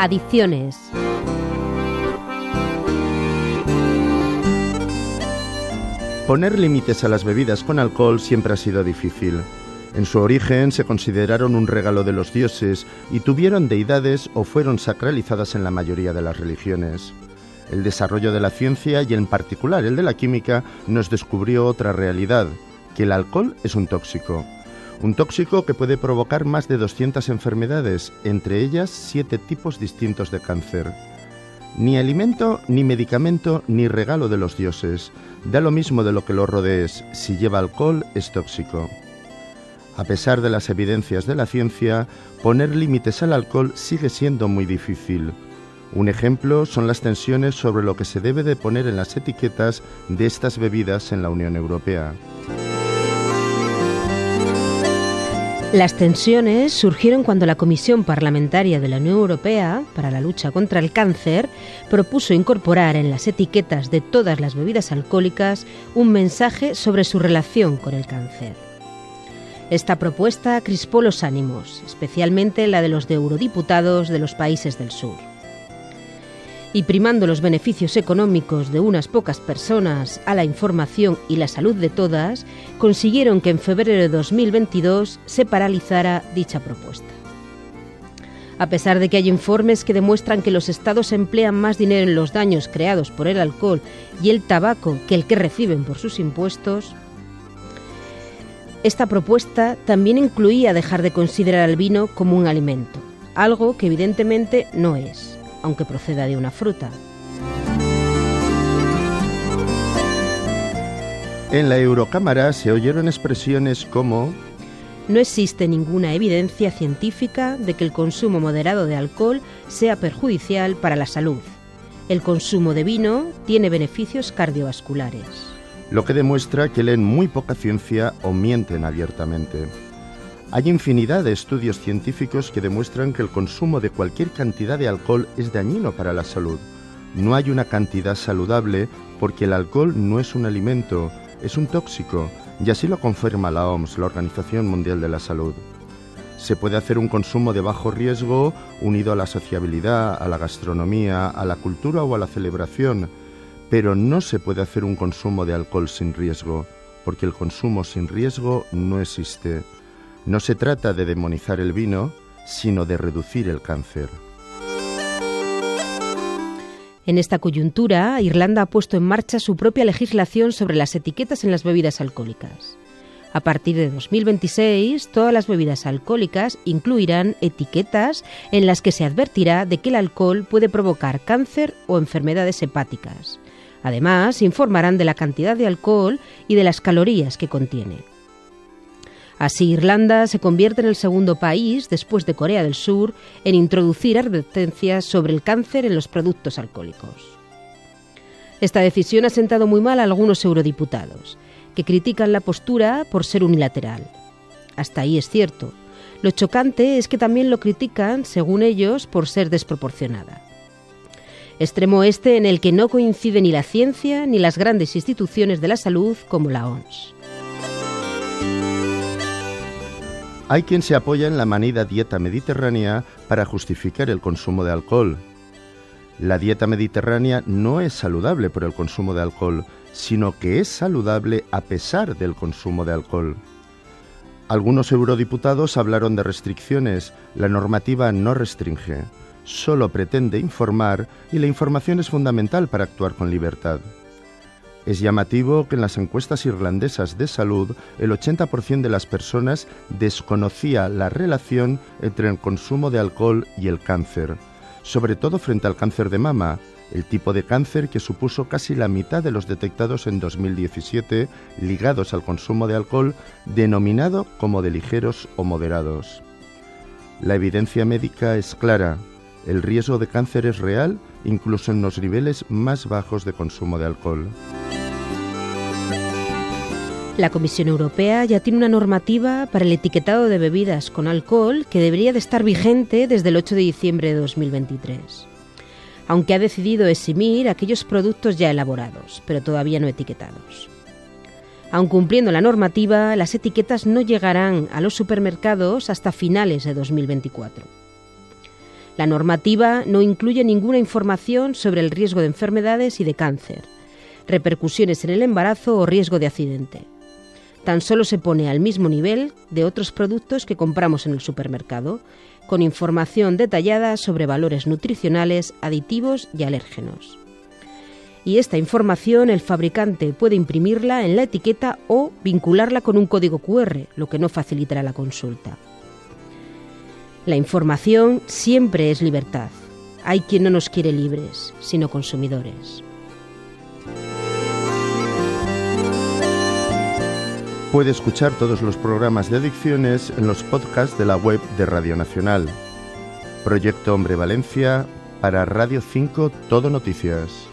Adicciones. Poner límites a las bebidas con alcohol siempre ha sido difícil. En su origen se consideraron un regalo de los dioses y tuvieron deidades o fueron sacralizadas en la mayoría de las religiones. El desarrollo de la ciencia y en particular el de la química nos descubrió otra realidad, que el alcohol es un tóxico. Un tóxico que puede provocar más de 200 enfermedades, entre ellas siete tipos distintos de cáncer. Ni alimento, ni medicamento, ni regalo de los dioses. Da lo mismo de lo que lo rodees, si lleva alcohol es tóxico. A pesar de las evidencias de la ciencia, poner límites al alcohol sigue siendo muy difícil. Un ejemplo son las tensiones sobre lo que se debe de poner en las etiquetas de estas bebidas en la Unión Europea. Las tensiones surgieron cuando la Comisión Parlamentaria de la Unión Europea para la lucha contra el cáncer propuso incorporar en las etiquetas de todas las bebidas alcohólicas un mensaje sobre su relación con el cáncer. Esta propuesta crispó los ánimos, especialmente la de los de eurodiputados de los países del sur y primando los beneficios económicos de unas pocas personas a la información y la salud de todas, consiguieron que en febrero de 2022 se paralizara dicha propuesta. A pesar de que hay informes que demuestran que los estados emplean más dinero en los daños creados por el alcohol y el tabaco que el que reciben por sus impuestos, esta propuesta también incluía dejar de considerar al vino como un alimento, algo que evidentemente no es aunque proceda de una fruta. En la Eurocámara se oyeron expresiones como no existe ninguna evidencia científica de que el consumo moderado de alcohol sea perjudicial para la salud. El consumo de vino tiene beneficios cardiovasculares. Lo que demuestra que leen muy poca ciencia o mienten abiertamente. Hay infinidad de estudios científicos que demuestran que el consumo de cualquier cantidad de alcohol es dañino para la salud. No hay una cantidad saludable porque el alcohol no es un alimento, es un tóxico, y así lo confirma la OMS, la Organización Mundial de la Salud. Se puede hacer un consumo de bajo riesgo unido a la sociabilidad, a la gastronomía, a la cultura o a la celebración, pero no se puede hacer un consumo de alcohol sin riesgo, porque el consumo sin riesgo no existe. No se trata de demonizar el vino, sino de reducir el cáncer. En esta coyuntura, Irlanda ha puesto en marcha su propia legislación sobre las etiquetas en las bebidas alcohólicas. A partir de 2026, todas las bebidas alcohólicas incluirán etiquetas en las que se advertirá de que el alcohol puede provocar cáncer o enfermedades hepáticas. Además, informarán de la cantidad de alcohol y de las calorías que contiene. Así, Irlanda se convierte en el segundo país, después de Corea del Sur, en introducir advertencias sobre el cáncer en los productos alcohólicos. Esta decisión ha sentado muy mal a algunos eurodiputados, que critican la postura por ser unilateral. Hasta ahí es cierto. Lo chocante es que también lo critican, según ellos, por ser desproporcionada. Extremo este en el que no coincide ni la ciencia ni las grandes instituciones de la salud como la OMS. Hay quien se apoya en la manida dieta mediterránea para justificar el consumo de alcohol. La dieta mediterránea no es saludable por el consumo de alcohol, sino que es saludable a pesar del consumo de alcohol. Algunos eurodiputados hablaron de restricciones. La normativa no restringe, solo pretende informar y la información es fundamental para actuar con libertad. Es llamativo que en las encuestas irlandesas de salud el 80% de las personas desconocía la relación entre el consumo de alcohol y el cáncer, sobre todo frente al cáncer de mama, el tipo de cáncer que supuso casi la mitad de los detectados en 2017 ligados al consumo de alcohol, denominado como de ligeros o moderados. La evidencia médica es clara. El riesgo de cáncer es real incluso en los niveles más bajos de consumo de alcohol. La Comisión Europea ya tiene una normativa para el etiquetado de bebidas con alcohol que debería de estar vigente desde el 8 de diciembre de 2023, aunque ha decidido eximir aquellos productos ya elaborados, pero todavía no etiquetados. Aun cumpliendo la normativa, las etiquetas no llegarán a los supermercados hasta finales de 2024. La normativa no incluye ninguna información sobre el riesgo de enfermedades y de cáncer, repercusiones en el embarazo o riesgo de accidente. Tan solo se pone al mismo nivel de otros productos que compramos en el supermercado, con información detallada sobre valores nutricionales, aditivos y alérgenos. Y esta información el fabricante puede imprimirla en la etiqueta o vincularla con un código QR, lo que no facilitará la consulta. La información siempre es libertad. Hay quien no nos quiere libres, sino consumidores. Puede escuchar todos los programas de adicciones en los podcasts de la web de Radio Nacional. Proyecto Hombre Valencia para Radio 5 Todo Noticias.